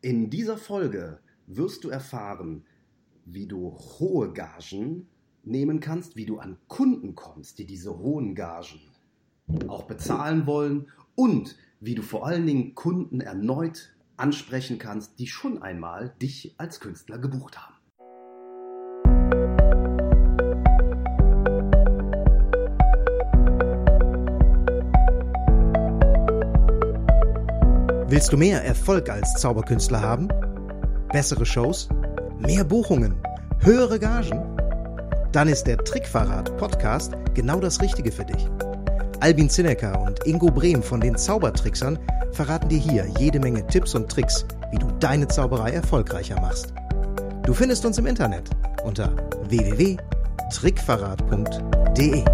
In dieser Folge wirst du erfahren, wie du hohe Gagen nehmen kannst, wie du an Kunden kommst, die diese hohen Gagen auch bezahlen wollen und wie du vor allen Dingen Kunden erneut ansprechen kannst, die schon einmal dich als Künstler gebucht haben. Willst du mehr Erfolg als Zauberkünstler haben? Bessere Shows? Mehr Buchungen? Höhere Gagen? Dann ist der Trickverrat Podcast genau das Richtige für dich. Albin Zinecker und Ingo Brehm von den Zaubertricksern verraten dir hier jede Menge Tipps und Tricks, wie du deine Zauberei erfolgreicher machst. Du findest uns im Internet unter www.trickverrat.de.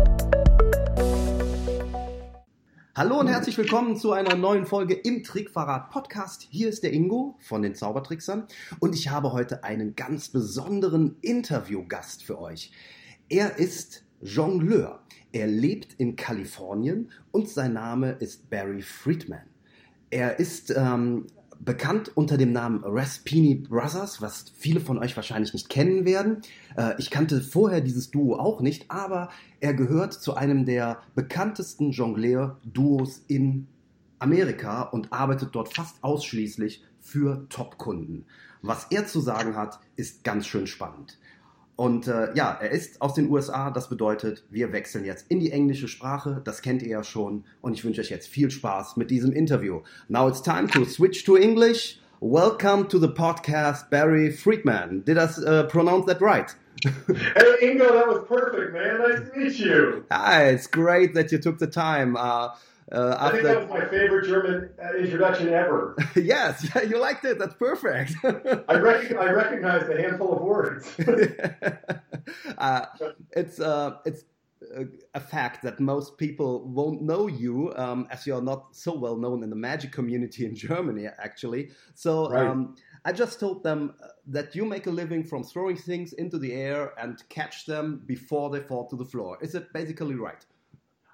Hallo und herzlich willkommen zu einer neuen Folge im Trickverrat Podcast. Hier ist der Ingo von den Zaubertricksern und ich habe heute einen ganz besonderen Interviewgast für euch. Er ist Jongleur. Er lebt in Kalifornien und sein Name ist Barry Friedman. Er ist ähm, bekannt unter dem Namen Raspini Brothers, was viele von euch wahrscheinlich nicht kennen werden. Äh, ich kannte vorher dieses Duo auch nicht, aber er gehört zu einem der bekanntesten Jongleur-Duos in Amerika und arbeitet dort fast ausschließlich für Top-Kunden. Was er zu sagen hat, ist ganz schön spannend. Und äh, ja, er ist aus den USA. Das bedeutet, wir wechseln jetzt in die englische Sprache. Das kennt ihr ja schon. Und ich wünsche euch jetzt viel Spaß mit diesem Interview. Now it's time to switch to English. Welcome to the podcast, Barry Friedman. Did I uh, pronounce that right? hey, Ingo, that was perfect, man. Nice to meet you. Hi, it's great that you took the time. Uh, uh, I think that was my favorite German uh, introduction ever. yes, yeah, you liked it. That's perfect. I, rec- I recognized a handful of words. uh, it's uh, it's a fact that most people won't know you um, as you're not so well known in the magic community in Germany, actually. So right. um, I just told them uh, that you make a living from throwing things into the air and catch them before they fall to the floor. Is it basically right?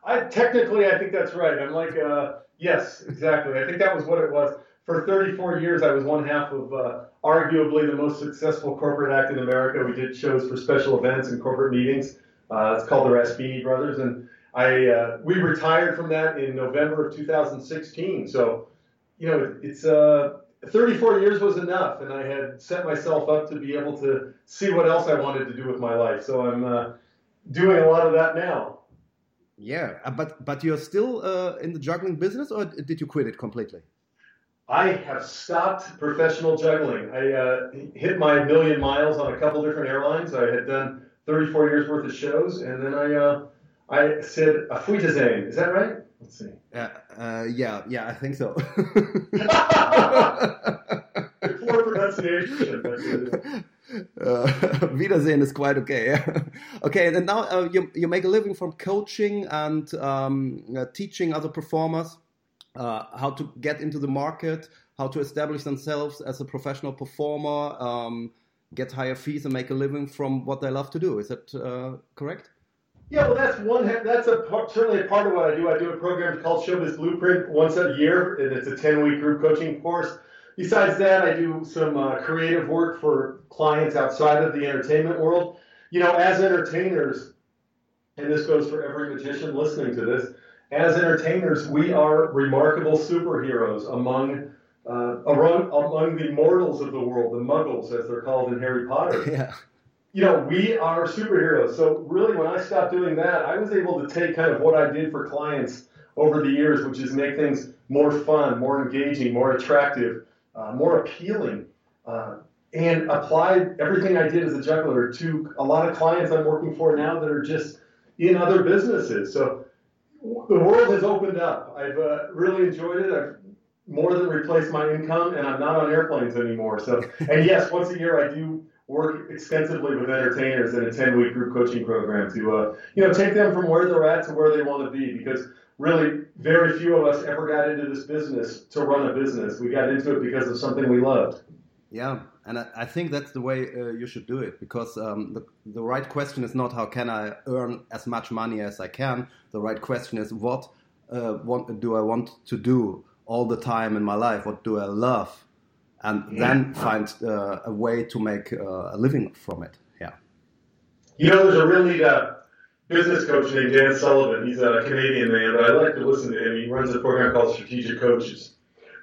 I technically, I think that's right. I'm like, uh, yes, exactly. I think that was what it was. For 34 years, I was one half of uh, arguably the most successful corporate act in America. We did shows for special events and corporate meetings. Uh, it's called the Raspyni Brothers, and I uh, we retired from that in November of 2016. So, you know, it's uh, 34 years was enough, and I had set myself up to be able to see what else I wanted to do with my life. So I'm uh, doing a lot of that now. Yeah, uh, but but you're still uh, in the juggling business, or did you quit it completely? I have stopped professional juggling. I uh, hit my million miles on a couple different airlines. I had done 34 years worth of shows, and then I uh, I said a Fuitazane. Is that right? Let's see. Uh, uh, yeah, yeah, I think so. Uh, Wiedersehen is quite okay. okay, and now uh, you you make a living from coaching and um, uh, teaching other performers uh, how to get into the market, how to establish themselves as a professional performer, um, get higher fees, and make a living from what they love to do. Is that uh, correct? Yeah, well, that's one. That's a part, certainly a part of what I do. I do a program called Showbiz Blueprint once a year, and it's a ten-week group coaching course Besides that, I do some uh, creative work for clients outside of the entertainment world. You know, as entertainers, and this goes for every magician listening to this, as entertainers, we are remarkable superheroes among uh, among, among the mortals of the world, the muggles, as they're called in Harry Potter. Yeah. You know, we are superheroes. So really, when I stopped doing that, I was able to take kind of what I did for clients over the years, which is make things more fun, more engaging, more attractive, uh, more appealing, uh, and applied everything I did as a juggler to a lot of clients I'm working for now that are just in other businesses. So the world has opened up. I've uh, really enjoyed it. I've more than replaced my income, and I'm not on airplanes anymore. So, and yes, once a year I do work extensively with entertainers in a 10-week group coaching program to, uh, you know, take them from where they're at to where they want to be. Because really very few of us ever got into this business to run a business. We got into it because of something we loved. Yeah, and I, I think that's the way uh, you should do it because um, the, the right question is not how can I earn as much money as I can. The right question is what uh, want, do I want to do all the time in my life? What do I love? And then find uh, a way to make uh, a living from it. Yeah. You know, there's a really uh, business coach named Dan Sullivan. He's a Canadian man, but I like to listen to him. He runs a program called Strategic Coaches.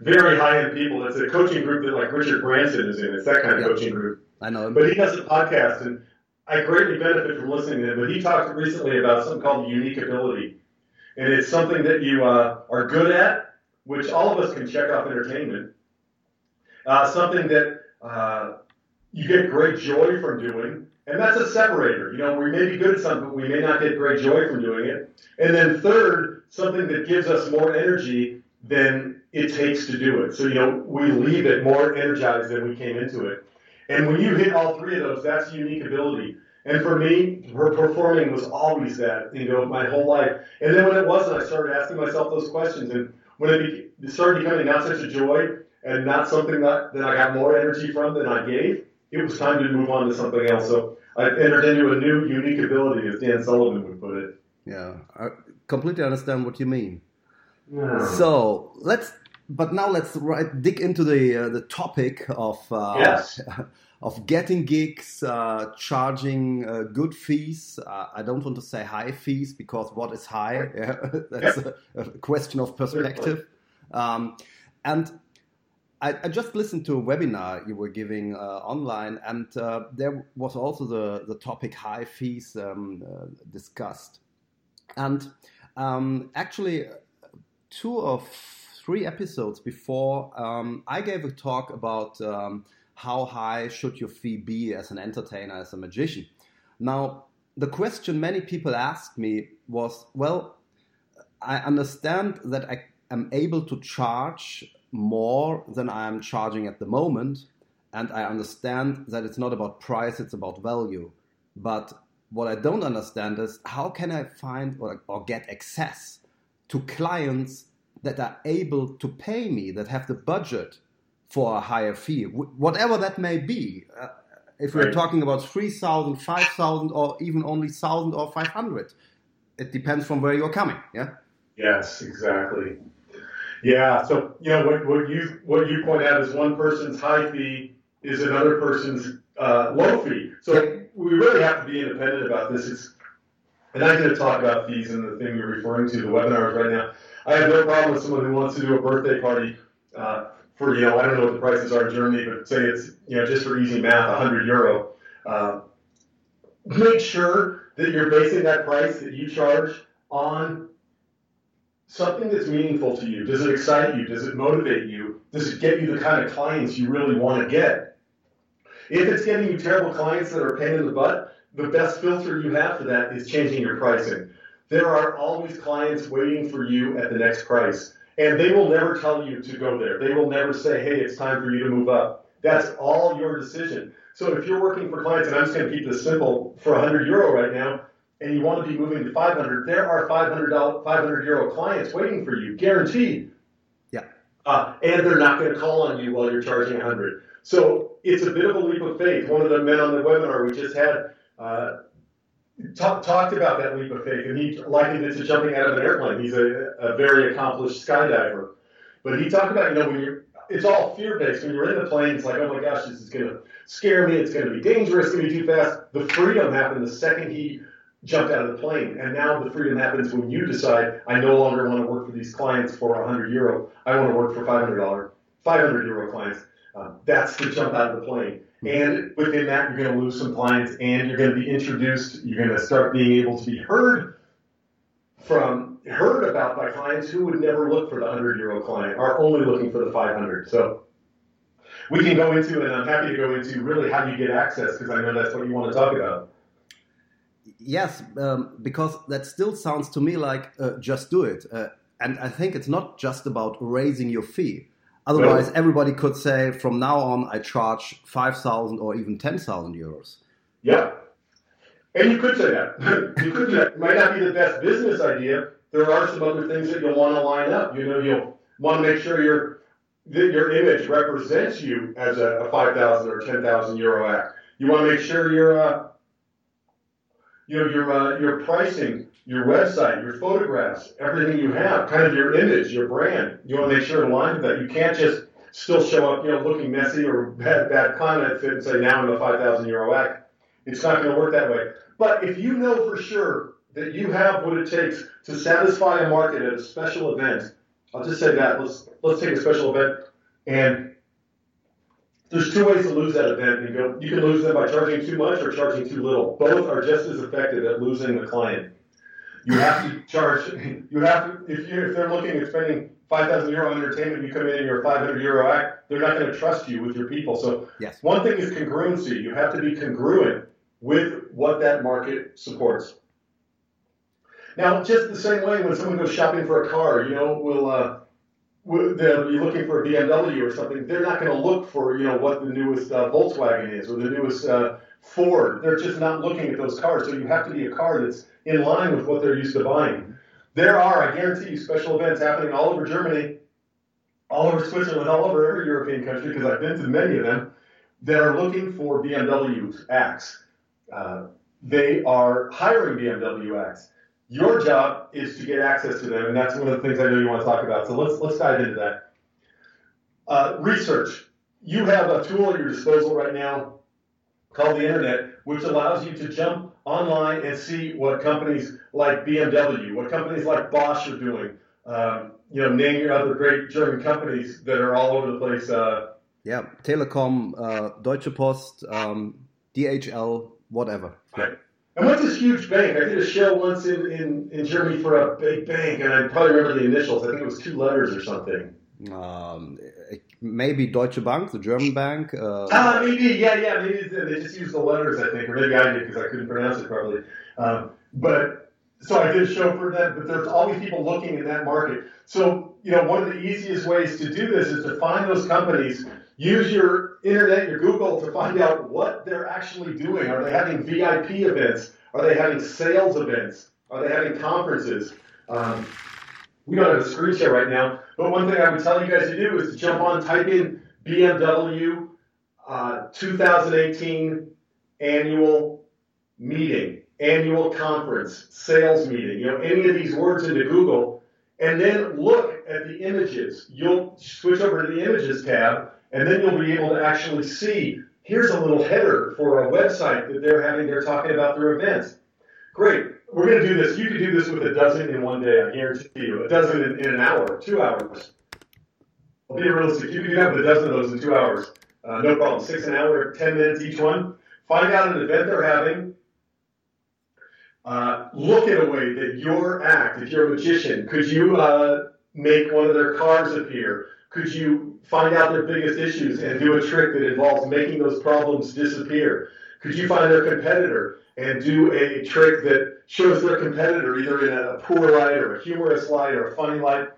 Very high end people. It's a coaching group that like Richard Branson is in. It's that kind of coaching group. I know him. But he has a podcast, and I greatly benefit from listening to him. But he talked recently about something called unique ability, and it's something that you uh, are good at, which all of us can check off entertainment. Uh, something that uh, you get great joy from doing, and that's a separator. You know, we may be good at something, but we may not get great joy from doing it. And then third, something that gives us more energy than it takes to do it. So, you know, we leave it more energized than we came into it. And when you hit all three of those, that's unique ability. And for me, her performing was always that, you know, my whole life. And then when it wasn't, I started asking myself those questions. And when it, it started becoming not such a joy and not something that, that I got more energy from than I gave, it was time to move on to something else. So I entered into a new unique ability, as Dan Sullivan would put it. Yeah, I completely understand what you mean. Yeah. So let's, but now let's right, dig into the uh, the topic of uh, yes. of getting gigs, uh, charging uh, good fees. Uh, I don't want to say high fees because what is high? Yeah, that's a, a, question of perspective. Um, and I, I, just listened to a webinar you were giving uh, online, and uh, there was also the, the topic high fees um, uh, discussed. And um, actually, two of three episodes before, um, I gave a talk about um, how high should your fee be as an entertainer, as a magician. Now, the question many people asked me was, well, I understand that I am able to charge more than I am charging at the moment. And I understand that it's not about price, it's about value. But what I don't understand is how can I find or, or get access to clients that are able to pay me, that have the budget for a higher fee, whatever that may be. Uh, if we're right. talking about 3,000, 5,000, or even only 1,000 or 500, it depends from where you're coming. Yeah. Yes, exactly. Yeah. So you know what, what you what you point out is one person's high fee is another person's uh, low fee. So we really have to be independent about this. It's, and I'm going to talk about fees and the thing you're referring to, the webinars right now. I have no problem with someone who wants to do a birthday party uh, for, you know, I don't know what the prices are in Germany, but say it's, you know, just for easy math, 100 euro. Uh, make sure that you're basing that price that you charge on something that's meaningful to you. Does it excite you? Does it motivate you? Does it get you the kind of clients you really want to get? If it's getting you terrible clients that are pain in the butt, the best filter you have for that is changing your pricing. There are always clients waiting for you at the next price, and they will never tell you to go there. They will never say, hey, it's time for you to move up. That's all your decision. So if you're working for clients, and I'm just going to keep this simple, for 100 euro right now, and you want to be moving to 500, there are 500, 500 euro clients waiting for you, guaranteed. Yeah. Uh, and they're not going to call on you while you're charging 100. So it's a bit of a leap of faith. One of the men on the webinar we just had uh, talk, talked about that leap of faith, and he likened it to jumping out of an airplane. He's a, a very accomplished skydiver. But he talked about, you know, when you're, it's all fear based. When you're in the plane, it's like, oh my gosh, this is going to scare me. It's going to be dangerous. It's going to be too fast. The freedom happened the second he jumped out of the plane. And now the freedom happens when you decide, I no longer want to work for these clients for 100 euro. I want to work for 500 dollar, 500 euro clients. Uh, that's the jump out of the plane. And within that, you're going to lose some clients, and you're going to be introduced. You're going to start being able to be heard from heard about by clients who would never look for the 100 euro client, are only looking for the 500. So we can go into, and I'm happy to go into really how you get access because I know that's what you want to talk about yes, um, because that still sounds to me like uh, just do it. Uh, and I think it's not just about raising your fee. Otherwise, everybody could say from now on, I charge 5,000 or even 10,000 euros. Yeah. And you could say that. you could say that. It might not be the best business idea. There are some other things that you'll want to line up. You know, you'll want to make sure your that your image represents you as a, a 5,000 or 10,000 euro act. You want to make sure you're uh, you know, your, uh, your pricing, your website, your photographs, everything you have, kind of your image, your brand. You want to make sure it aligns with that. You can't just still show up, you know, looking messy or bad, bad climate fit and say, now I'm a 5,000 euro act. It's not going to work that way. But if you know for sure that you have what it takes to satisfy a market at a special event, I'll just say that. Let's let's take a special event, and there's two ways to lose that event. You go, you can lose them by charging too much or charging too little. Both are just as effective at losing the client. You have to charge. You have to if you if they're looking at spending 5,000 euro on entertainment, you come in and you're a 500 euro act, they're not going to trust you with your people. So yes. one thing is congruency. You have to be congruent with what that market supports. Now, just the same way when someone goes shopping for a car, you know, we'll. uh, they'll be looking for a BMW or something. They're not going to look for you know what the newest uh, Volkswagen is or the newest uh, Ford. They're just not looking at those cars. So you have to be a car that's in line with what they're used to buying. There are, I guarantee you, special events happening all over Germany, all over Switzerland, all over every European country because I've been to many of them that are looking for BMW acts. Uh, they are hiring BMW acts. Your job is to get access to them, and that's one of the things I know you want to talk about. So let's let's dive into that. Uh, research. You have a tool at your disposal right now called the internet, which allows you to jump online and see what companies like BMW, what companies like Bosch are doing. Um, you know, name your other great German companies that are all over the place. Uh, yeah, Telekom, uh, Deutsche Post, um, DHL, whatever. Right. And what's this huge bank? I did a show once in, in, in Germany for a big bank, and I probably remember the initials. I think it was two letters or something. Um, maybe Deutsche Bank, the German bank. Uh, ah, maybe, yeah, yeah. Maybe they just used the letters, I think, or maybe I did because I couldn't pronounce it properly. Um, but so I did a show for them, but there's always people looking in that market. So, you know, one of the easiest ways to do this is to find those companies Use your internet, your Google to find out what they're actually doing. Are they having VIP events? Are they having sales events? Are they having conferences? Um, we don't have a screen share right now, but one thing I would tell you guys to do is to jump on, type in BMW uh, 2018 annual meeting, annual conference, sales meeting, you know, any of these words into Google, and then look at the images. You'll switch over to the images tab and then you'll be able to actually see here's a little header for a website that they're having, they're talking about their events. Great. We're going to do this. You can do this with a dozen in one day, I guarantee you. A dozen in, in an hour, two hours. I'll be realistic. You can with a dozen of those in two hours. Uh, no problem. Six an hour, 10 minutes each one. Find out an event they're having. Uh, look at a way that your act, if you're a magician, could you uh, make one of their cards appear? Could you find out their biggest issues and do a trick that involves making those problems disappear? Could you find their competitor and do a trick that shows their competitor either in a poor light or a humorous light or a funny light?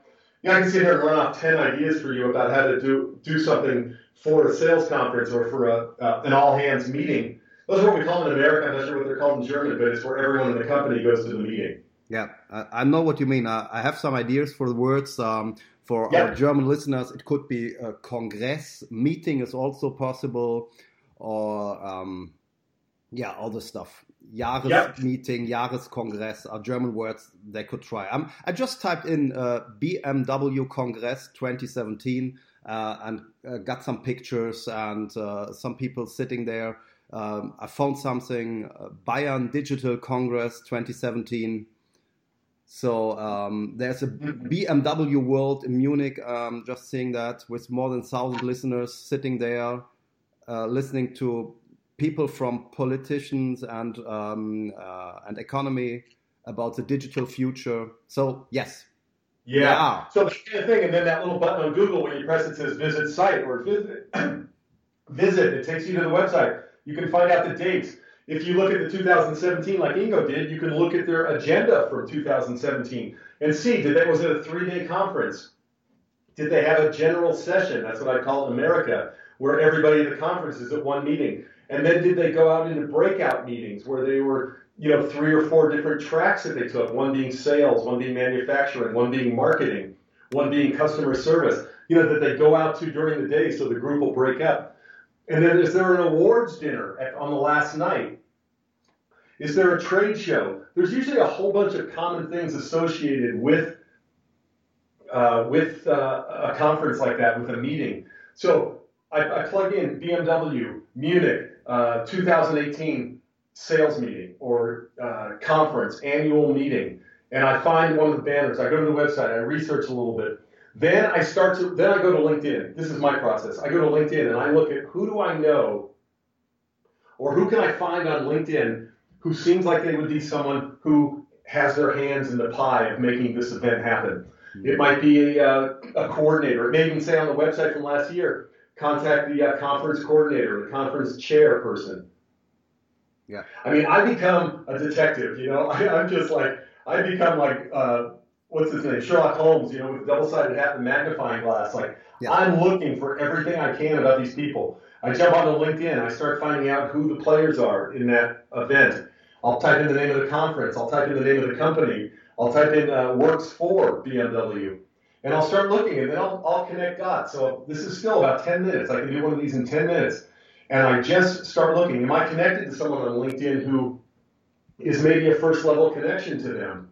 Know, I can sit here and run off 10 ideas for you about how to do, do something for a sales conference or for a, uh, an all hands meeting. Those are what we call in America. I'm not sure what they're called in German, but it's where everyone in the company goes to the meeting. Yeah, I, I know what you mean. I, I have some ideas for the words. Um, for our German listeners, it could be a congress meeting is also possible, or um, yeah, all the stuff. Jahres yeah. meeting, Jahreskongress are German words they could try. Um, I just typed in uh, BMW Congress 2017 uh, and uh, got some pictures and uh, some people sitting there. Um, I found something uh, Bayern Digital Congress 2017. So um, there's a BMW World in Munich. Um, just seeing that with more than thousand listeners sitting there, uh, listening to people from politicians and um, uh, and economy about the digital future. So yes. Yeah. So the kind of thing, and then that little button on Google when you press it says visit site or visit. visit. It takes you to the website. You can find out the dates. If you look at the 2017, like Ingo did, you can look at their agenda from 2017 and see did that was it a three-day conference? Did they have a general session? That's what I call it in America, where everybody at the conference is at one meeting. And then did they go out into breakout meetings where they were, you know, three or four different tracks that they took, one being sales, one being manufacturing, one being marketing, one being customer service, you know, that they go out to during the day so the group will break up. And then is there an awards dinner at, on the last night? Is there a trade show? There's usually a whole bunch of common things associated with uh, with uh, a conference like that, with a meeting. So I, I plug in BMW, Munich, uh, 2018 sales meeting or uh, conference, annual meeting, and I find one of the banners. I go to the website, I research a little bit. Then I start to, then I go to LinkedIn. This is my process. I go to LinkedIn and I look at who do I know or who can I find on LinkedIn who seems like they would be someone who has their hands in the pie of making this event happen. It might be a, uh, a coordinator. It may even say on the website from last year, contact the uh, conference coordinator, the conference chairperson. Yeah. I mean, I become a detective. You know, I, am just like I become like uh, what's his name, Sherlock Holmes. You know, with double-sided hat and magnifying glass. Like yeah. I'm looking for everything I can about these people. I jump onto LinkedIn. I start finding out who the players are in that event. I'll type in the name of the conference. I'll type in the name of the company. I'll type in uh, works for BMW. And I'll start looking, and then I'll, I'll connect dots. So this is still about 10 minutes. I can do one of these in 10 minutes. And I just start looking. Am I connected to someone on LinkedIn who is maybe a first level connection to them?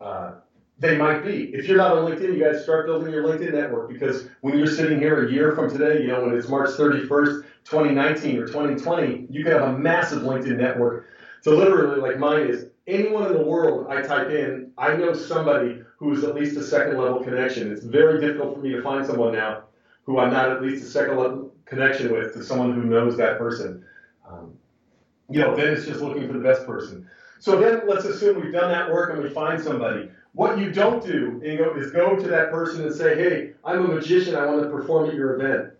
Uh, they might be. If you're not on LinkedIn, you guys start building your LinkedIn network because when you're sitting here a year from today, you know, when it's March 31st, 2019 or 2020, you can have a massive LinkedIn network. So literally, like mine is anyone in the world I type in, I know somebody who's at least a second level connection. It's very difficult for me to find someone now who I'm not at least a second level connection with to someone who knows that person. Um, you know, then it's just looking for the best person. So then let's assume we've done that work and we find somebody. What you don't do is go to that person and say, hey, I'm a magician, I want to perform at your event.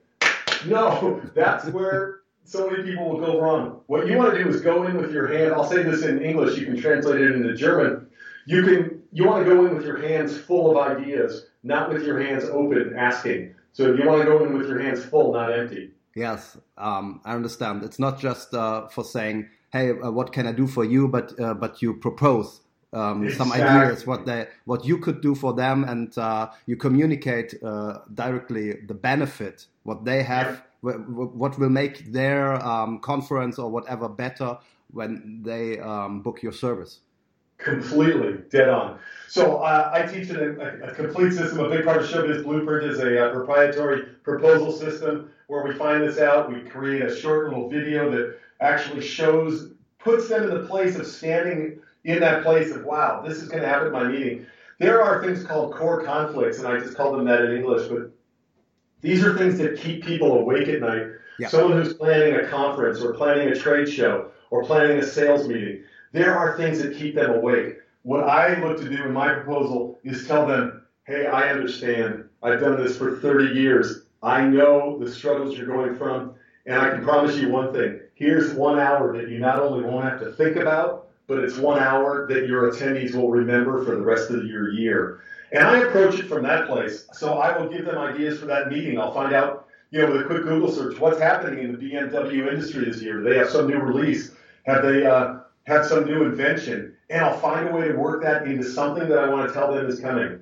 No, that's where so many people will go wrong. What you want to do is go in with your hand. I'll say this in English, you can translate it into German. You can you want to go in with your hands full of ideas, not with your hands open asking. So you want to go in with your hands full, not empty. Yes, um, I understand. It's not just uh, for saying, "Hey, uh, what can I do for you?" But uh, but you propose um, exactly. some ideas what they what you could do for them, and uh, you communicate uh, directly the benefit what they have, yeah. What will make their um, conference or whatever better when they um, book your service. Completely dead on. So uh, I teach a, a, complete system. A big part of Showbiz Blueprint is a, a, proprietary proposal system where we find this out. We create a short little video that actually shows, puts them in the place of standing in that place of, wow, this is going to happen at my meeting. There are things called core conflicts, and I just call them that in English, but these are things that keep people awake at night. Yeah. Someone who's planning a conference or planning a trade show or planning a sales meeting, there are things that keep them awake. What I look to do in my proposal is tell them, hey, I understand. I've done this for 30 years. I know the struggles you're going from, and I can promise you one thing. Here's one hour that you not only won't have to think about, but it's one hour that your attendees will remember for the rest of your year. And I approach it from that place. So I will give them ideas for that meeting. I'll find out, you know, with a quick Google search, what's happening in the BMW industry this year. Do they have some new release? Have they uh, had some new invention? And I'll find a way to work that into something that I want to tell them is coming.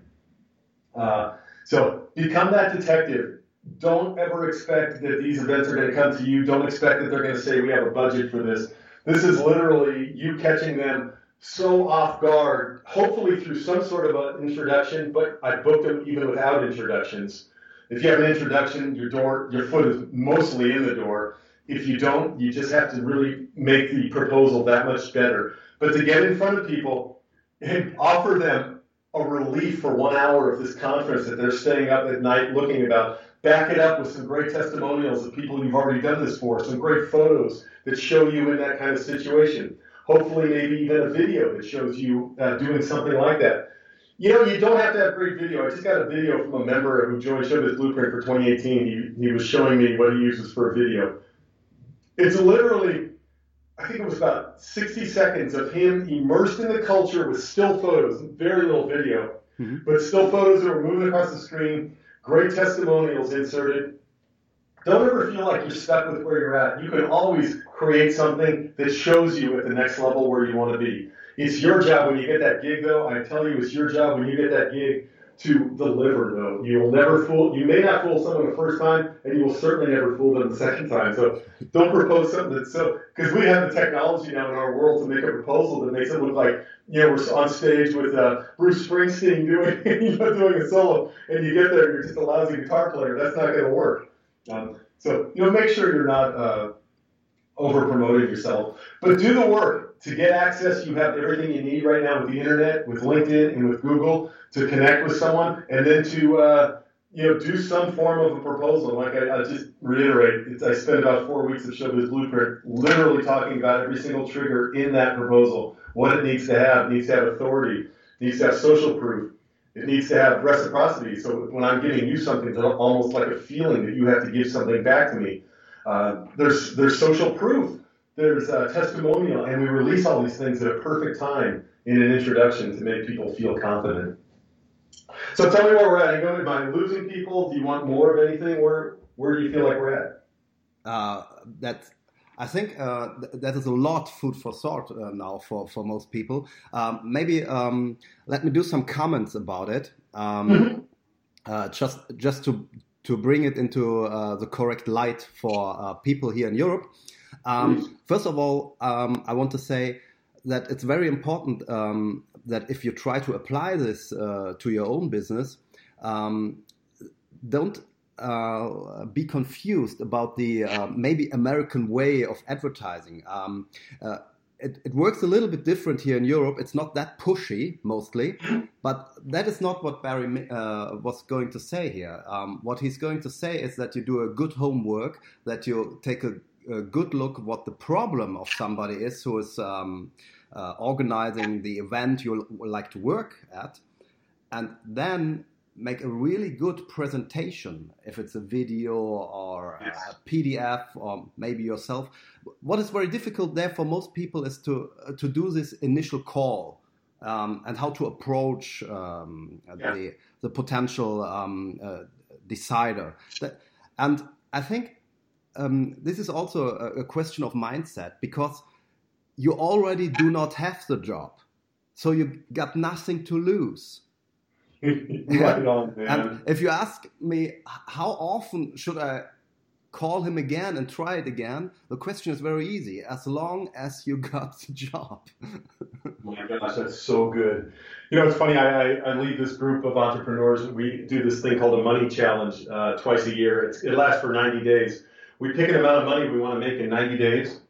Uh, so become that detective. Don't ever expect that these events are going to come to you. Don't expect that they're going to say, we have a budget for this. This is literally you catching them so off guard, hopefully through some sort of an introduction, but I booked them even without introductions. If you have an introduction, your door, your foot is mostly in the door. If you don't, you just have to really make the proposal that much better. But to get in front of people and offer them a relief for one hour of this conference that they're staying up at night looking about, back it up with some great testimonials of people you've already done this for, some great photos that show you in that kind of situation. Hopefully, maybe even a video that shows you uh, doing something like that. You know, you don't have to have great video. I just got a video from a member who joined Showbiz Blueprint for 2018. He, he was showing me what he uses for a video. It's literally, I think it was about 60 seconds of him immersed in the culture with still photos, very little video, mm-hmm. but still photos that were moving across the screen, great testimonials inserted, don't ever feel like you're stuck with where you're at. You can always create something that shows you at the next level where you want to be. It's your job when you get that gig, though. I tell you, it's your job when you get that gig to deliver, though. You will never fool, you may not fool someone the first time, and you will certainly never fool them the second time. So don't propose something that's so, because we have the technology now in our world to make a proposal that makes it look like, you know, we're on stage with uh, Bruce Springsteen doing, you know, doing a solo, and you get there, and you're just a lousy guitar player. That's not going to work. Um, so you know, make sure you're not uh, over promoting yourself, but do the work to get access. You have everything you need right now with the internet, with LinkedIn, and with Google to connect with someone, and then to uh, you know do some form of a proposal. Like I, I just reiterate, I spent about four weeks of Showbiz Blueprint literally talking about every single trigger in that proposal, what it needs to have. It needs to have authority, it needs to have social proof, it needs to have reciprocity. So when I'm giving you something, it's almost like a feeling that you have to give something back to me. Uh, there's there's social proof, there's uh, testimonial, and we release all these things at a perfect time in an introduction to make people feel confident. So tell me where we're at. Am I losing people? Do you want more of anything? Where where do you feel like we're at? Uh, that I think uh, th- that is a lot food for thought uh, now for, for most people. Um, maybe um, let me do some comments about it. Um, mm-hmm. Uh, just just to to bring it into uh, the correct light for uh, people here in Europe. Um, first of all, um, I want to say that it's very important um, that if you try to apply this uh, to your own business, um, don't uh, be confused about the uh, maybe American way of advertising. Um, uh, it, it, works a little bit different here in Europe. It's not that pushy, mostly, but that is not what Barry uh, was going to say here. Um, what he's going to say is that you do a good homework, that you take a, a good look what the problem of somebody is who is um, uh, organizing the event you like to work at, and then make a really good presentation if it's a video or yes. a pdf or maybe yourself what is very difficult there for most people is to uh, to do this initial call um, and how to approach um, yeah. the the potential um, uh, decider and i think um, this is also a, a question of mindset because you already do not have the job. So you got nothing to lose. Right on, man. And if you ask me, how often should I call him again and try it again? The question is very easy. As long as you got the job. my gosh, that's so good. You know, it's funny. I, I, lead this group of entrepreneurs. We do this thing called a money challenge uh, twice a year. It's, it lasts for 90 days. We pick an amount of money we want to make in 90 days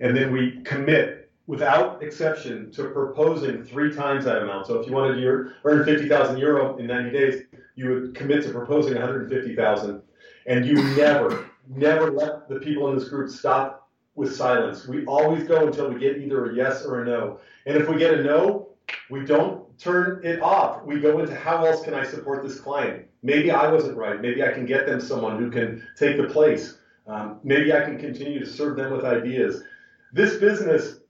and then we commit without exception to proposing three times that amount. So if you wanted to earn 50,000 euro in 90 days, you would commit to proposing 150,000, and you never, never let the people in this group stop with silence. We always go until we get either a yes or a no. And if we get a no, we don't turn it off. We go into how else can I support this client? Maybe I wasn't right. Maybe I can get them someone who can take the place. Um, maybe I can continue to serve them with ideas this business,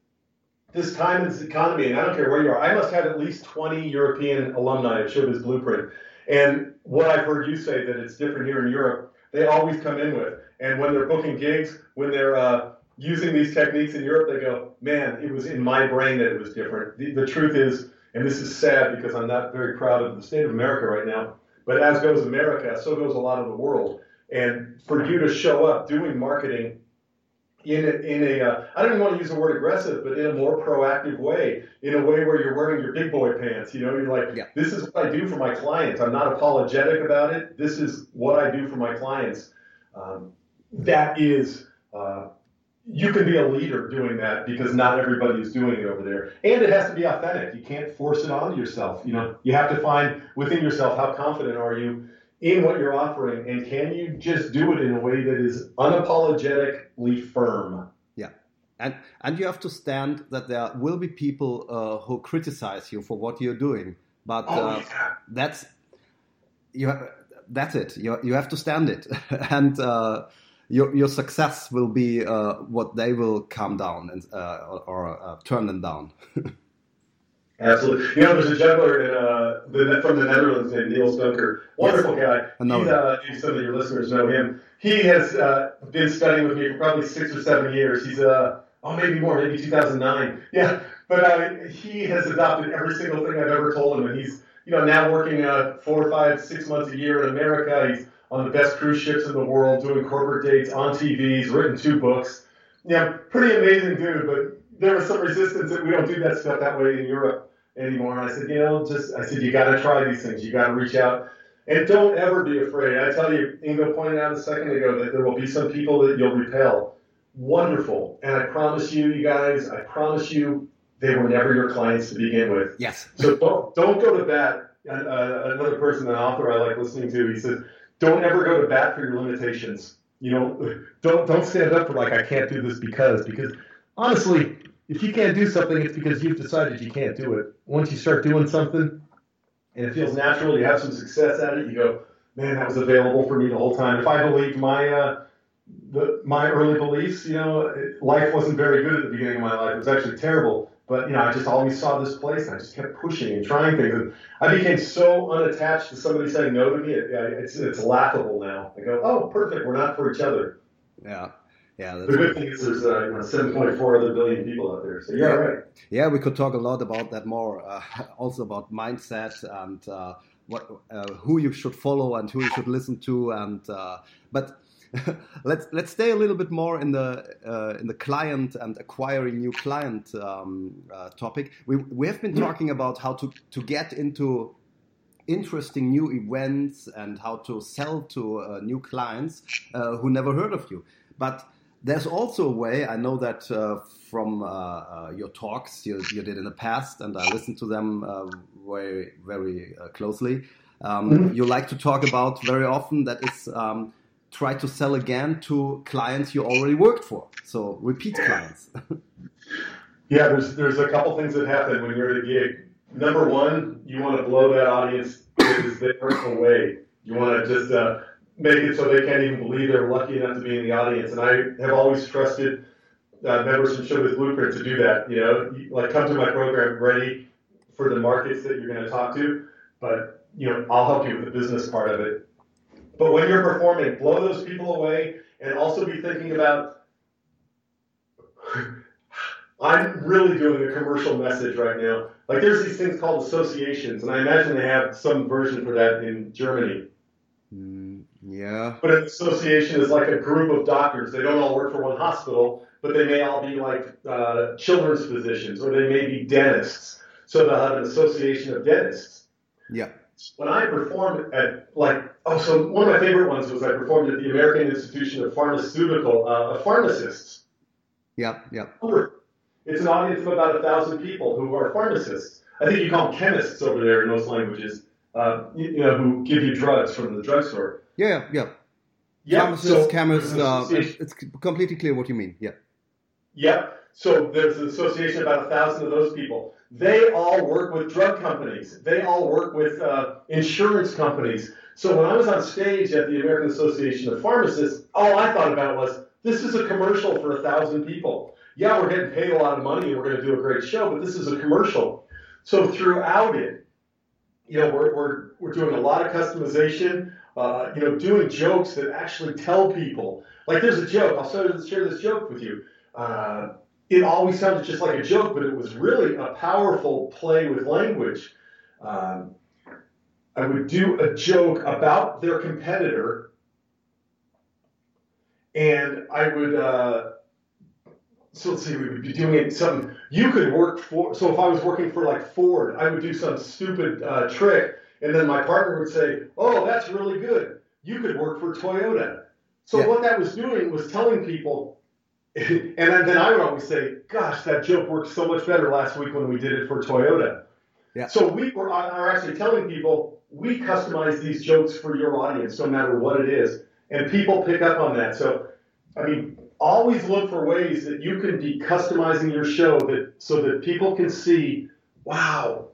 this time in this economy, and I don't care where you are, I must have at least 20 European alumni of Showbiz Blueprint. And what I've heard you say that it's different here in Europe, they always come in with. And when they're booking gigs, when they're uh, using these techniques in Europe, they go, man, it was in my brain that it was different. The, the truth is, and this is sad because I'm not very proud of the state of America right now, but as goes America, so goes a lot of the world. And for you to show up doing marketing in a, in a uh, I don't even want to use the word aggressive, but in a more proactive way, in a way where you're wearing your big boy pants. You know, you're like, yeah. this is what I do for my clients. I'm not apologetic about it. This is what I do for my clients. Um, that is, uh, you can be a leader doing that because not everybody is doing it over there, and it has to be authentic. You can't force it onto yourself. You know, you have to find within yourself how confident are you in what you're offering, and can you just do it in a way that is unapologetically firm? Yeah, and and you have to stand that there will be people uh, who criticize you for what you're doing, but oh, uh, yeah. that's you. Have, that's it. You you have to stand it, and uh, your your success will be uh, what they will calm down and uh, or, or uh, turn them down. Absolutely. You know, there's a juggler in, uh, the, from the Netherlands named Niels Duinker. Wonderful yes. guy. I know uh, some of your listeners know him. He has uh, been studying with me for probably six or seven years. He's, uh, oh, maybe more, maybe 2009. Yeah. But uh, he has adopted every single thing I've ever told him. And he's, you know, now working uh, four, five, six months a year in America. He's on the best cruise ships in the world, doing corporate dates on TV. He's written two books. Yeah, pretty amazing dude, but there was some resistance that we don't do that stuff that way in Europe anymore. And I said, you know, just I said you got to try these things. You got to reach out. And don't ever be afraid. I tell you, Ingo pointed out a second ago that there will be some people that you'll repel. Wonderful. And I promise you, you guys, I promise you, they were never your clients to begin with. Yes. So don't, don't go to bat. Uh, another person, an author I like listening to, he says, don't ever go to bat for your limitations. You know, don't don't stand up for like I can't do this because because honestly, if you can't do something, it's because you've decided you can't do it. Once you start doing something, and it feels natural, you have some success at it, you go, man, that was available for me the whole time. If I believed my uh, the, my early beliefs, you know, life wasn't very good at the beginning of my life. It was actually terrible. But you know, I just always saw this place, and I just kept pushing and trying things. And I became so unattached to somebody saying no to me. It, it's it's laughable now. I go, oh, perfect. We're not for each other. Yeah. Yeah, the good thing is there's uh, you know, 7.4 other billion people out there. So yeah, right. Yeah, we could talk a lot about that more. Uh, also about mindset and uh, what uh, who you should follow and who you should listen to. And uh, but let's let's stay a little bit more in the uh, in the client and acquiring new client um, topic. We we have been talking about how to to get into interesting new events and how to sell to new clients who never heard of you, but there's also a way, I know that uh, from uh, uh, your talks you, you, did in the past, and I listened to them uh, very, very uh, closely. Um, mm-hmm. You like to talk about very often that it's um, try to sell again to clients you already worked for. So repeat clients. yeah, there's, there's a couple things that happen when you're at a gig. Number one, you want to blow that audience that is there away. You want to just uh, make it so they can't even believe they're lucky enough to be in the audience. And I have always trusted uh, members from Showbiz Blueprint to do that. You know, like come to my program ready for the markets that you're going to talk to, but you know, I'll help you with the business part of it. But when you're performing, blow those people away, and also be thinking about. I'm really doing a commercial message right now. Like there's these things called associations, and I imagine they have some version for that in Germany. Yeah. But an association is like a group of doctors. They don't all work for one hospital, but they may all be like uh, children's physicians or they may be dentists. So they'll have an association of dentists. Yeah. When I performed at like oh so one of my favorite ones was I performed at the American Institution of Pharmaceutical uh, of Pharmacists. Yeah, yeah. It's an audience of about a thousand people who are pharmacists. I think you call them chemists over there in those languages. Uh, you, you know, who give you drugs from the drugstore. Yeah, yeah. Yeah, Pharmacist, so uh, it's completely clear what you mean. Yeah. Yeah. So there's an association about a thousand of those people. They all work with drug companies. They all work with uh, insurance companies. So when I was on stage at the American Association of Pharmacists, all I thought about was this is a commercial for a thousand people. Yeah, we're getting paid a lot of money and we're going to do a great show, but this is a commercial. So throughout it, you know, we're, we're, we're doing a lot of customization. Uh, you know, doing jokes that actually tell people. Like, there's a joke. I'll share this joke with you. Uh, it always sounded just like a joke, but it was really a powerful play with language. Um, I would do a joke about their competitor, and I would. Uh, so let's see, we would be doing something. You could work for. So if I was working for like Ford, I would do some stupid uh, trick and then my partner would say, "Oh, that's really good. You could work for Toyota." So yeah. what that was doing was telling people, and then I would always say, "Gosh, that joke worked so much better last week when we did it for Toyota." Yeah. So we were are actually telling people we customize these jokes for your audience, no matter what it is, and people pick up on that. So, I mean, always look for ways that you can be customizing your show that so that people can see, wow,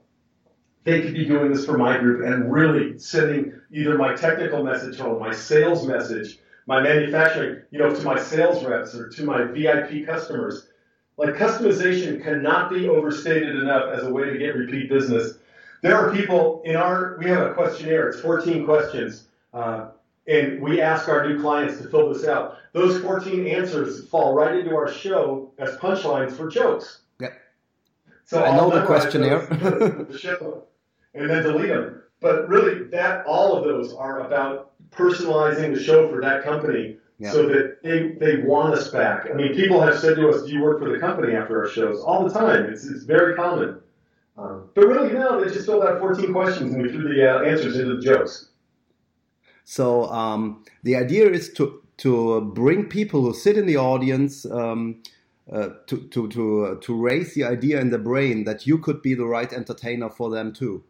they could be doing this for my group and really sending either my technical message home, my sales message, my manufacturing, you know, to my sales reps or to my VIP customers. Like customization cannot be overstated enough as a way to get repeat business. There are people in our, we have a questionnaire, it's 14 questions, uh, and we ask our new clients to fill this out. Those 14 answers fall right into our show as punchlines for jokes. Yep. So I know the questionnaire. the show and then delete them. But really, that all of those are about personalizing the show for that company yeah. so that they, they want us back. I mean, people have said to us, "Do you work for the company after our shows?" All the time. It's it's very common. Um, but really, no, they just filled out 14 questions and we threw the uh, answers into the jokes. So um, the idea is to to bring people who sit in the audience um, uh, to to to uh, to raise the idea in the brain that you could be the right entertainer for them too.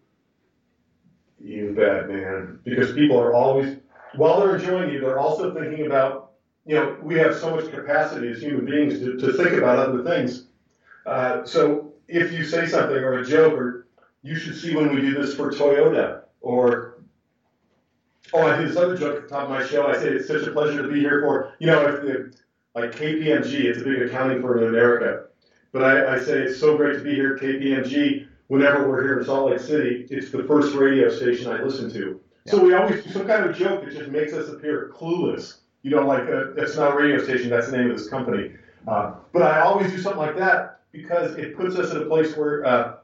You bet, man. Because people are always, while they're enjoying you, they're also thinking about, you know, we have so much capacity as human beings to, to think about other things. Uh, so if you say something or a joke, or you should see when we do this for Toyota, or oh, I do this other joke at the top of my show. I say it's such a pleasure to be here for, you know, if the, like KPMG, it's a big accounting firm in America. But I, I say it's so great to be here KPMG whenever we're here in Salt Lake City, it's the first radio station I listen to. Yeah. So we always do some kind of joke that just makes us appear clueless. You know, like uh, that's not a radio station, that's the name of this company. Uh, but I always do something like that because it puts us in a place where, uh,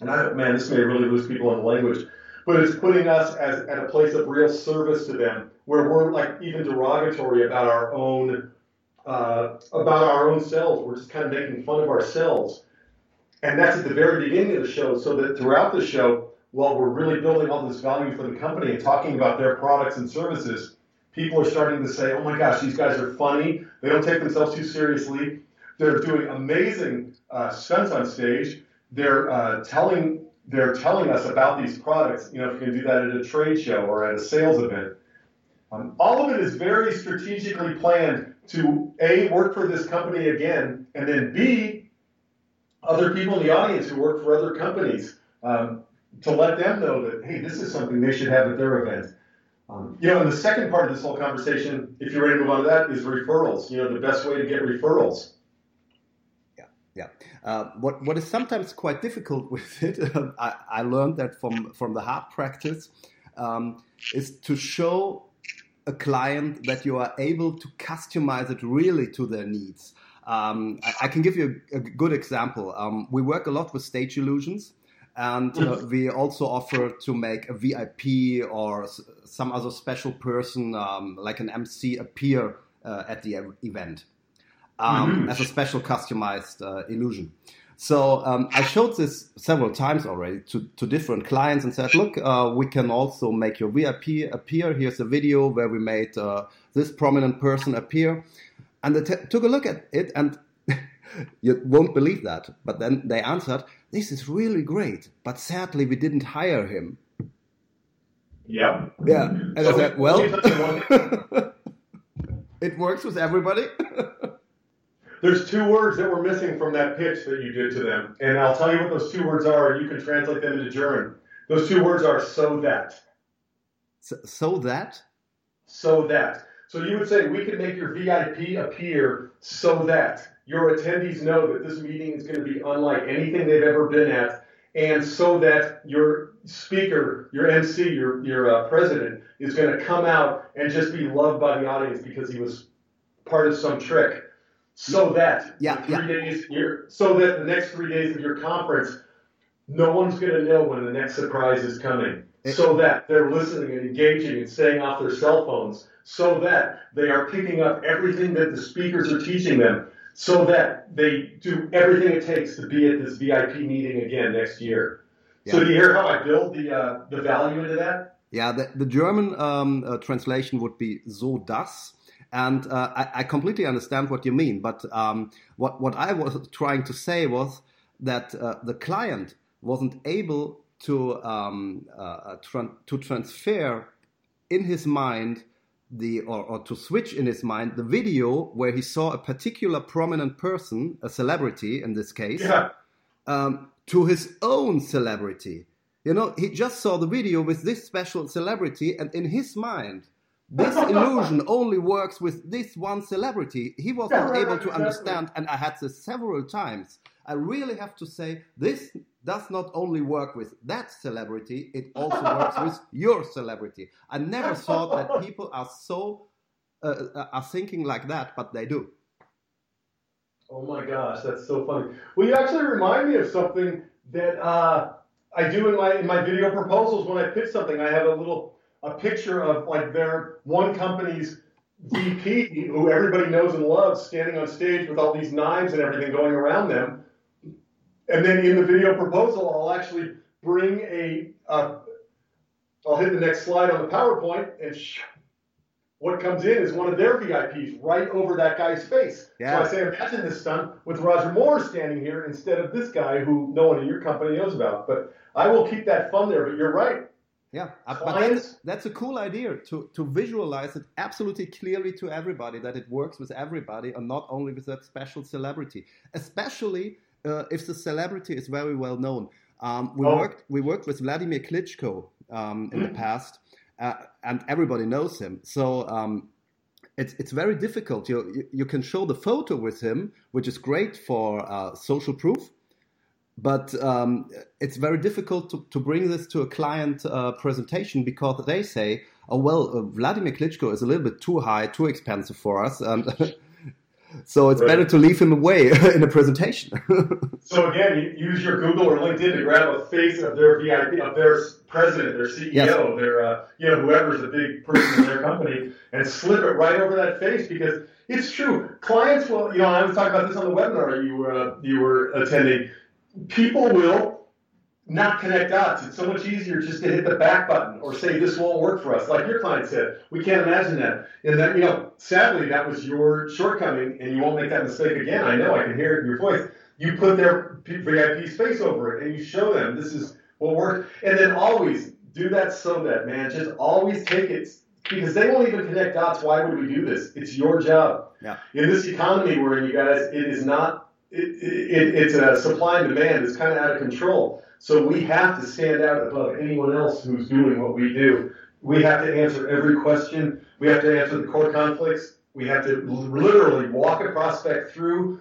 and I man, this may really lose people in the language, but it's putting us as at a place of real service to them, where we're like even derogatory about our own uh, about our own selves. We're just kind of making fun of ourselves. And that's at the very beginning of the show, so that throughout the show, while we're really building all this value for the company and talking about their products and services, people are starting to say, oh my gosh, these guys are funny. They don't take themselves too seriously. They're doing amazing uh, stunts on stage. They're uh, telling they're telling us about these products. You know, if you can do that at a trade show or at a sales event. Um, all of it is very strategically planned to a work for this company again, and then b other people in the audience who work for other companies um, to let them know that, hey, this is something they should have at their event. Um, you know, and the second part of this whole conversation, if you're ready to move on to that, is referrals. You know, the best way to get referrals. Yeah, yeah. Uh, what what is sometimes quite difficult with it, I, I, learned that from from the hard practice, um, is to show a client that you are able to customize it really to their needs. Um, I, I, can give you a, a good example. Um, we work a lot with stage illusions, and uh, we also offer to make a VIP or some other special person, um, like an MC, appear uh, at the event um, mm-hmm. as a special customized uh, illusion. So um, I showed this several times already to, to different clients and said, look, uh, we can also make your VIP appear. Here's a video where we made uh, this prominent person appear. And they t- took a look at it, and you won't believe that. But then they answered, This is really great, but sadly, we didn't hire him. Yeah. Yeah. And so I said, Well, it works with everybody. There's two words that were missing from that pitch that you did to them. And I'll tell you what those two words are, and you can translate them into German. Those two words are so that. So, so that? So that. So you would say we could make your VIP appear so that your attendees know that this meeting is going to be unlike anything they've ever been at, and so that your speaker, your MC, your your uh, president is going to come out and just be loved by the audience because he was part of some trick. So that yeah, three yeah. days, so that the next three days of your conference, no one's going to know when the next surprise is coming. So that they're listening and engaging and staying off their cell phones so that they are picking up everything that the speakers are teaching them so that they do everything it takes to be at this VIP meeting again next year. Yeah. So do you hear how I build the uh, the value into that? Yeah, the, the German um, uh, translation would be so das. And uh, I, I, completely understand what you mean, but um, what what I was trying to say was that uh, the client wasn't able to um, uh, tra to transfer in his mind the or, or to switch in his mind the video where he saw a particular prominent person, a celebrity in this case, yeah. um, to his own celebrity. You know, he just saw the video with this special celebrity, and in his mind, this illusion only works with this one celebrity. He was not able to understand, and I had this several times. I really have to say, this does not only work with that celebrity, it also works with your celebrity. I never thought that people are so uh, uh, are thinking like that, but they do. Oh my gosh, that's so funny. Well, you actually remind me of something that uh, I do in my in my video proposals when I pitch something. I have a little a picture of like their one company's VP, who everybody knows and loves, standing on stage with all these knives and everything going around them and then in the video proposal, I'll actually bring a, a I'll hit the next slide on the PowerPoint, and sh- what comes in is one of their VIPs right over that guy's face. Yeah. So I say, imagine this stunt with Roger Moore standing here instead of this guy who no one in your company knows about. But I will keep that fun there. But you're right. Yeah, uh, but that's, that's a cool idea to, to visualize it absolutely clearly to everybody that it works with everybody and not only with that special celebrity, especially uh, if the celebrity is very well known. Um, we Oh. worked we worked with Vladimir Klitschko um, in the past, uh, and everybody knows him. So um, it's it's very difficult. You, you you can show the photo with him, which is great for uh, social proof, but um, it's very difficult to, to bring this to a client uh, presentation because they say, "Oh well, uh, Vladimir Klitschko is a little bit too high, too expensive for us," and so it's Right. better to leave him away in a presentation. So again, you use your Google or LinkedIn to grab a face of their VIP, of their president, their CEO, Yes. their uh, you know whoever's a big person in their company, and slip it right over that face because it's true. Clients will, you know, I was talking about this on the webinar you were uh, you were attending. People will not connect dots. It's so much easier just to hit the back button or say this won't work for us. Like your client said, we can't imagine that. And that, you know, sadly, that was your shortcoming, and you won't make that mistake again. I know. I can hear it in your voice. You put their VIP space over it, and you show them this is what works. And then always do that so that man, just always take it because they won't even connect dots. Why would we do this? It's your job. Yeah. In this economy we're in, you guys, it is not. It, it, it's a supply and demand. It's kind of out of control. So we have to stand out above anyone else who's doing what we do. We have to answer every question. We have to answer the core conflicts. We have to literally walk a prospect through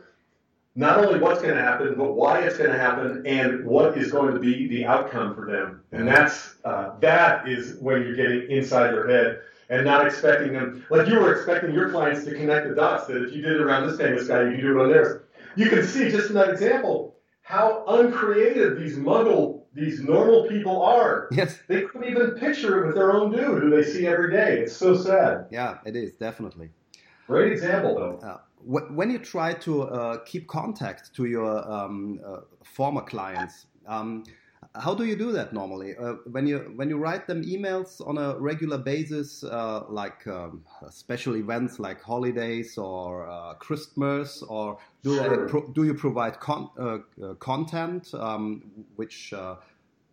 not only what's going to happen, but why it's going to happen and what is going to be the outcome for them. And that's uh, that is when you're getting inside their head and not expecting them like you were expecting your clients to connect the dots that if you did it around this famous guy, you can do it on theirs. You can see just in that example how uncreative these muggle, these normal people are. yes, They couldn't even picture it with their own dude who they see every day. It's so sad. yeah, it is definitely. Great example though. Uh, when you try to uh, keep contact to your um, uh, former clients, um, how do you do that normally? Uh, when you when you write them emails on a regular basis, uh, like um, special events like holidays or uh, Christmas, or do Sure. pro- do you provide con- uh, uh, content um, which uh,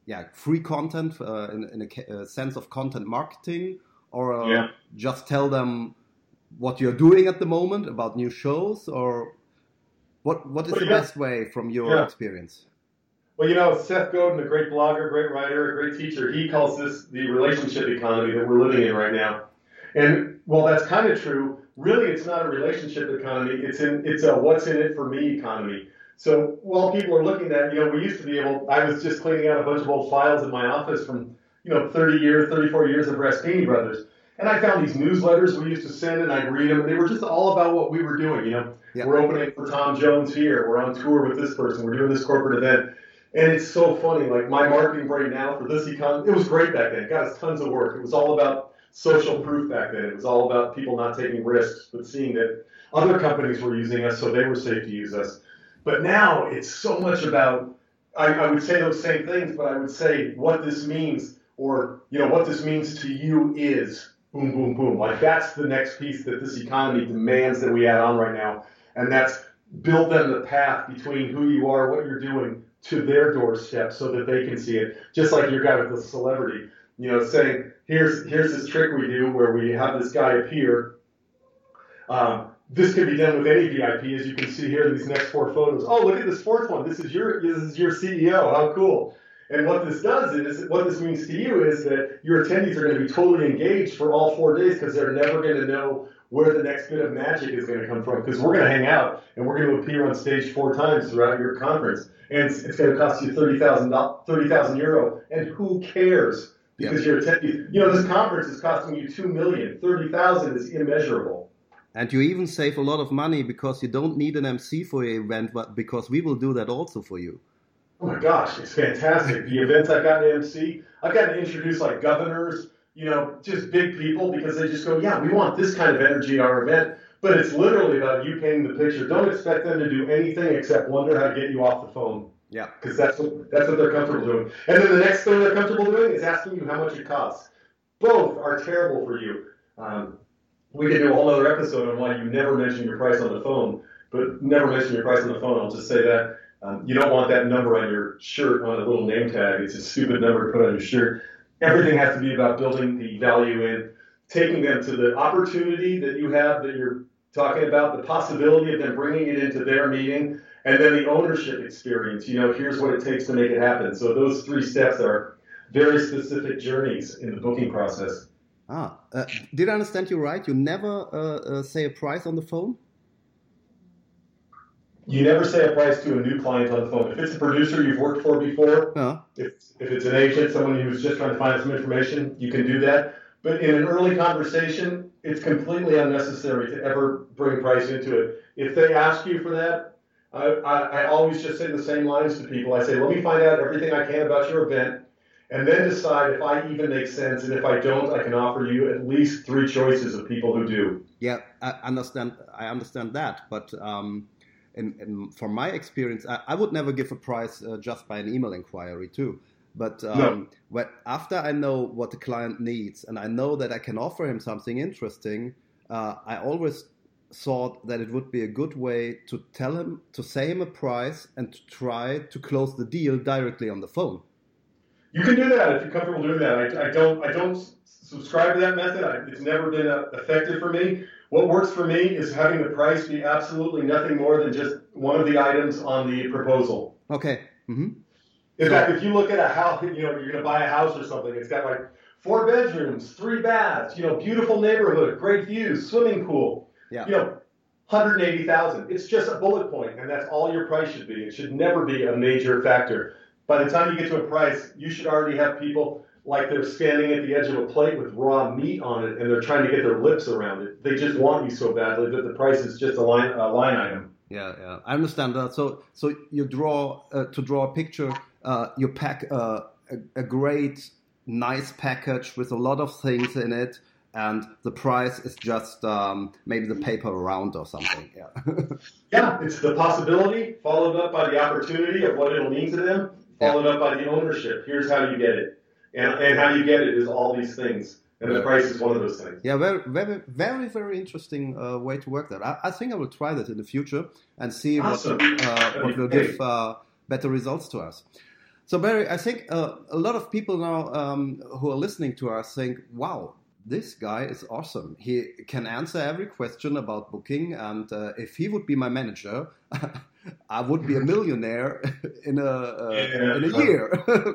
yeah free content uh, in, in a ca- sense of content marketing, or Yeah. just tell them what you're doing at the moment about new shows, or what what is Well, the yeah. best way from your Yeah. experience? Well, you know, Seth Godin, a great blogger, great writer, a great teacher, he calls this the relationship economy that we're living in right now. And while that's kind of true, really it's not a relationship economy. It's in it's a what's in it for me economy. So while people are looking at, you know, we used to be able. I was just cleaning out a bunch of old files in my office from, you know, 30 years, 34 years of Raspyni Brothers, and I found these newsletters we used to send, and I'd read them, and they were just all about what we were doing. You know, Yeah. we're opening for Tom Jones here. We're on tour with this person. We're doing this corporate event. And it's so funny. Like my marketing brain now for this econ, it was great back then. It got us tons of work. It was all about social proof back then. It was all about people not taking risks, but seeing that other companies were using us, so they were safe to use us. But now it's so much about. I, I would say those same things, but I would say what this means, or you know what this means to you is boom, boom, boom. Like that's the next piece that this economy demands that we add on right now, and that's build them the path between who you are, what you're doing, to their doorstep so that they can see it. Just like your guy with the celebrity, you know, saying, here's here's this trick we do where we have this guy appear. Um, this can be done with any VIP, as you can see here in these next four photos. Oh, look at this fourth one. This is your this is your CEO. How cool! And what this does is, what this means to you is that your attendees are going to be totally engaged for all four days because they're never going to know where the next bit of magic is going to come from because we're going to hang out and we're going to appear on stage four times throughout your conference. And it's, it's going to cost you 30,000 30,000 euro. And who cares? Because your attendees you know this conference is costing you 2 million. 30,000 is immeasurable. And you even save a lot of money because you don't need an MC for your event, but because we will do that also for you. Oh my gosh, it's fantastic. The events I've gotten to MC, I've gotten to introduce like governors, you know, just big people because they just go, yeah, we want this kind of energy at our event. But it's literally about you painting the picture. Don't expect them to do anything except wonder how to get you off the phone. Yeah. Because that's what that's what they're comfortable doing. And then the next thing they're comfortable doing is asking you how much it costs. Both are terrible for you. Um, we could do a whole other episode on why you never mention your price on the phone, but never mention your price on the phone. I'll just say that um, you don't want that number on your shirt on a little name tag. It's a stupid number to put on your shirt. Everything has to be about building the value in, taking them to the opportunity that you have that you're talking about, the possibility of them bringing it into their meeting, and then the ownership experience. You know, here's what it takes to make it happen. So those three steps are very specific journeys in the booking process. Ah, uh, did I understand you right? You never uh, uh, say a price on the phone? You never say a price to a new client on the phone. If it's a producer you've worked for before, if, if it's an agent, someone who's just trying to find some information, you can do that. But in an early conversation, it's completely unnecessary to ever bring price into it. If they ask you for that, I, I, I always just say the same lines to people. I say, let me find out everything I can about your event and then decide if I even make sense. And if I don't, I can offer you at least three choices of people who do. Yeah, I understand. I understand that, but um, in, in, from my experience, I, I, would never give a price uh, just by an email inquiry too. But um, no. after I know what the client needs and I know that I can offer him something interesting, uh, I always thought that it would be a good way to tell him to say him a price and to try to close the deal directly on the phone. You can do that if you're comfortable doing that. I, I don't I don't subscribe to that method. I, it's never been uh, effective for me. What works for me is having the price be absolutely nothing more than just one of the items on the proposal. Okay. Mm-hmm. In so, fact, if you look at a house, you know, you're going to buy a house or something, it's got like four bedrooms, three baths, you know, beautiful neighborhood, great views, swimming pool. Yeah. You know, 180,000. It's just a bullet point, and that's all your price should be. It should never be a major factor. By the time you get to a price, you should already have people like they're standing at the edge of a plate with raw meat on it, and they're trying to get their lips around it. They just want you so badly that the price is just a line a line item. Yeah, yeah, I understand that. So, so you draw uh, to draw a picture. Uh, you pack uh, a, a great, nice package with a lot of things in it and the price is just um, maybe the paper around or something. Yeah. yeah, it's the possibility followed up by the opportunity of what it'll mean to them, followed up by the ownership. Here's how you get it, and, and how you get it is all these things. And the price is one of those things. Yeah, very, very, very, very interesting uh, way to work that. I, I, think I will try that in the future and see awesome. what uh, what will give uh, better results to us. So Barry, I think uh, a lot of people now um, who are listening to us think, "Wow, this guy is awesome. He can answer every question about booking, and uh, if he would be my manager, I would be a millionaire in a uh, yeah, in a year.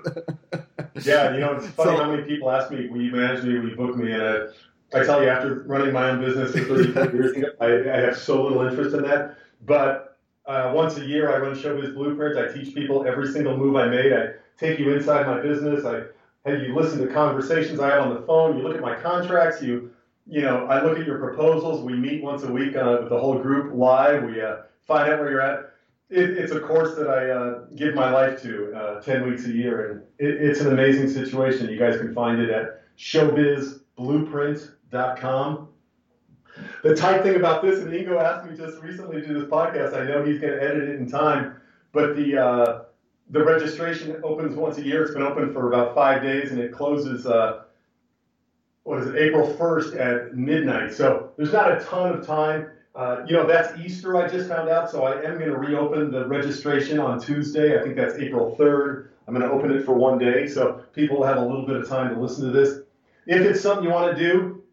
yeah, you know, it's funny so, how many people ask me, "Will you manage me? Will you book me?" And uh, I tell you, after running my own business for 34 years, I, I, have so little interest in that. But uh, once a year, I run Showbiz Blueprint. I teach people every single move I made. I take you inside my business. I Hey, you listen to conversations I have on the phone. You look at my contracts. You, you know, I look at your proposals. We meet once a week uh, with the whole group live. We uh, find out where you're at. It, it's a course that I uh, give my life to uh, 10 weeks a year, and it, it's an amazing situation. You guys can find it at showbizblueprint.com. The tight thing about this, and Ingo asked me just recently to do this podcast, I know he's going to edit it in time, but the uh, the registration opens once a year. It's been open for about five days, and it closes. Uh, what is it? April 1st at midnight. So there's not a ton of time. Uh, you know, that's Easter. I just found out, so I am going to reopen the registration on Tuesday. I think that's April 3rd. I'm going to open it for one day, so people have a little bit of time to listen to this. If it's something you want to do,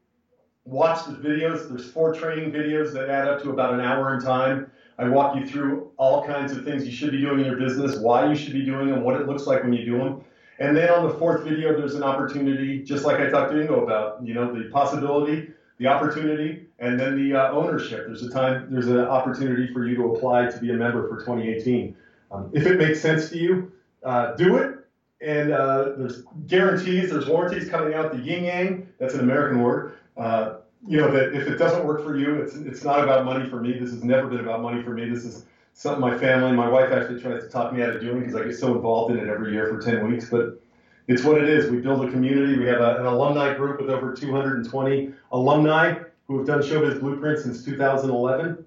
watch the videos. There's four training videos that add up to about an hour in time. I walk you through all kinds of things you should be doing in your business, why you should be doing them, what it looks like when you do them. And then on the fourth video, there's an opportunity, just like I talked to Ingo about, you know, the possibility, the opportunity, and then the uh, ownership. There's a time, there's an opportunity for you to apply to be a member for 2018. Um, if it makes sense to you, uh, do it. And uh, there's guarantees, there's warranties coming out. The yin yang, that's an American word. Uh, you know that if it doesn't work for you, it's it's not about money for me. This has never been about money for me. This is something my family, my wife actually tries to talk me out of doing because I get so involved in it every year for 10 weeks. But it's what it is. We build a community. We have a, an alumni group with over 220 alumni who have done Showbiz Blueprint since 2011,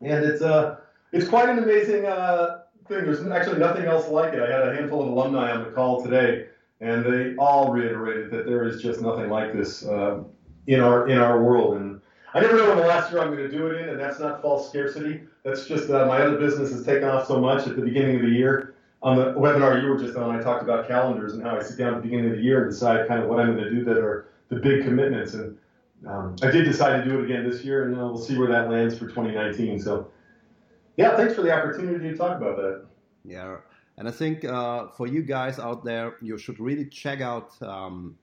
and it's uh it's quite an amazing uh, thing. There's actually nothing else like it. I had a handful of alumni on the call today, and they all reiterated that there is just nothing like this uh, in our in our world. And I never know when the last year I'm going to do it in, and that's not false scarcity. That's just uh, my other business has taken off so much at the beginning of the year. On the webinar you were just on, I talked about calendars and how I sit down at the beginning of the year and decide kind of what I'm going to do that are the big commitments. And um, I did decide to do it again this year, and uh, we'll see where that lands for 2019. So, yeah, thanks for the opportunity to talk about that. Yeah, and I think uh, for you guys out there, you should really check out um,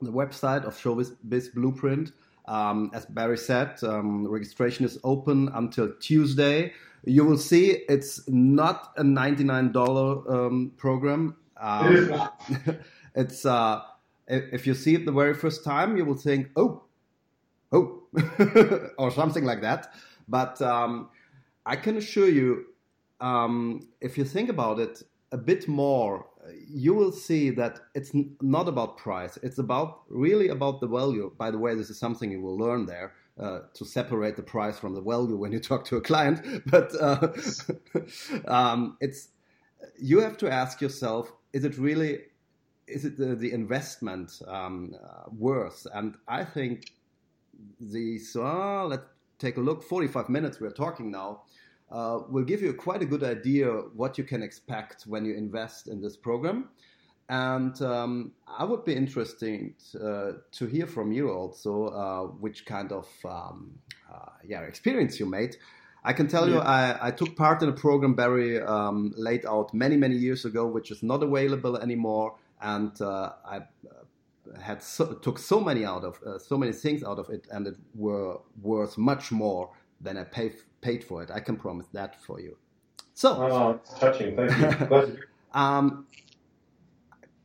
the website of Showbiz Blueprint. Um, as Barry said, um, registration is open until Tuesday. You will see it's not a $99 um, program. it is not. it's uh, if you see it the very first time, you will think, oh, oh, or something like that. But um, I can assure you, um, if you think about it a bit more, you will see that it's not about price. It's about really about the value. By the way, this is something you will learn there. Uh, to separate the price from the value when you talk to a client, but uh, um, it's you have to ask yourself: Is it really is it the, the investment um, uh, worth? And I think these, uh, let's take a look, 45 minutes we're talking now, uh, will give you quite a good idea what you can expect when you invest in this program. And um, I would be interested uh, to hear from you also uh, which kind of um, uh, yeah experience you made. I can tell yeah. you, I, I, took part in a program Barry um, laid out many, many years ago, which is not available anymore and uh, I uh, had so, took so many out of uh, so many things out of it, and it were worth much more than I pay, paid for it. I can promise that for you. So, oh, it's touching. Thank you. um,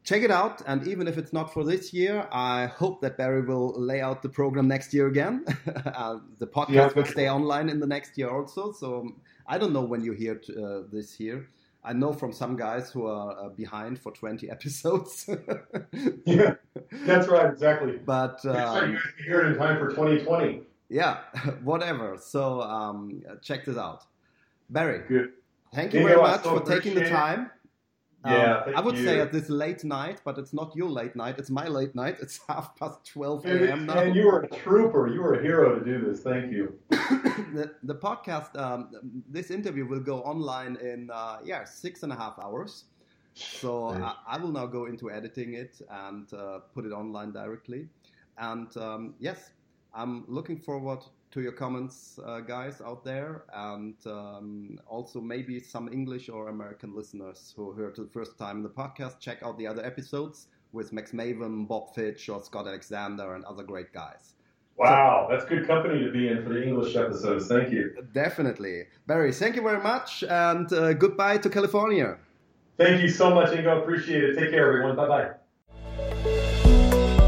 check it out, and even if it's not for this year, I hope that Barry will lay out the program next year again. uh, the podcast yeah, will stay online in the next year also. So I don't know when you hear uh, this year. I know from some guys who are uh, behind for 20 episodes. yeah, that's right, exactly. But um, you hear it in time for 2020. Yeah, whatever. So um, check this out. Barry, good. Thank you, very much for taking the time. Yeah, um, I would you. say at this late night, but it's not your late night. It's my late night. It's half past 12 a.m. now. And you were a trooper. You were a hero to do this. Thank you. the, the podcast, um, this interview will go online in, uh, yeah, six and a half hours. So I, I, will now go into editing it and uh, put it online directly. And um, yes, I'm looking forward to your comments, uh, guys out there, and um, also maybe some English or American listeners who heard the first time in the podcast. Check out the other episodes with Max Maven, Bob Fitch, or Scott Alexander, and other great guys. Wow, that's good company to be in for the English episodes. Thank you. Definitely. Barry, thank you very much, and uh, goodbye to California. Thank you so much, Ingo. Appreciate it. Take care, everyone. Bye bye.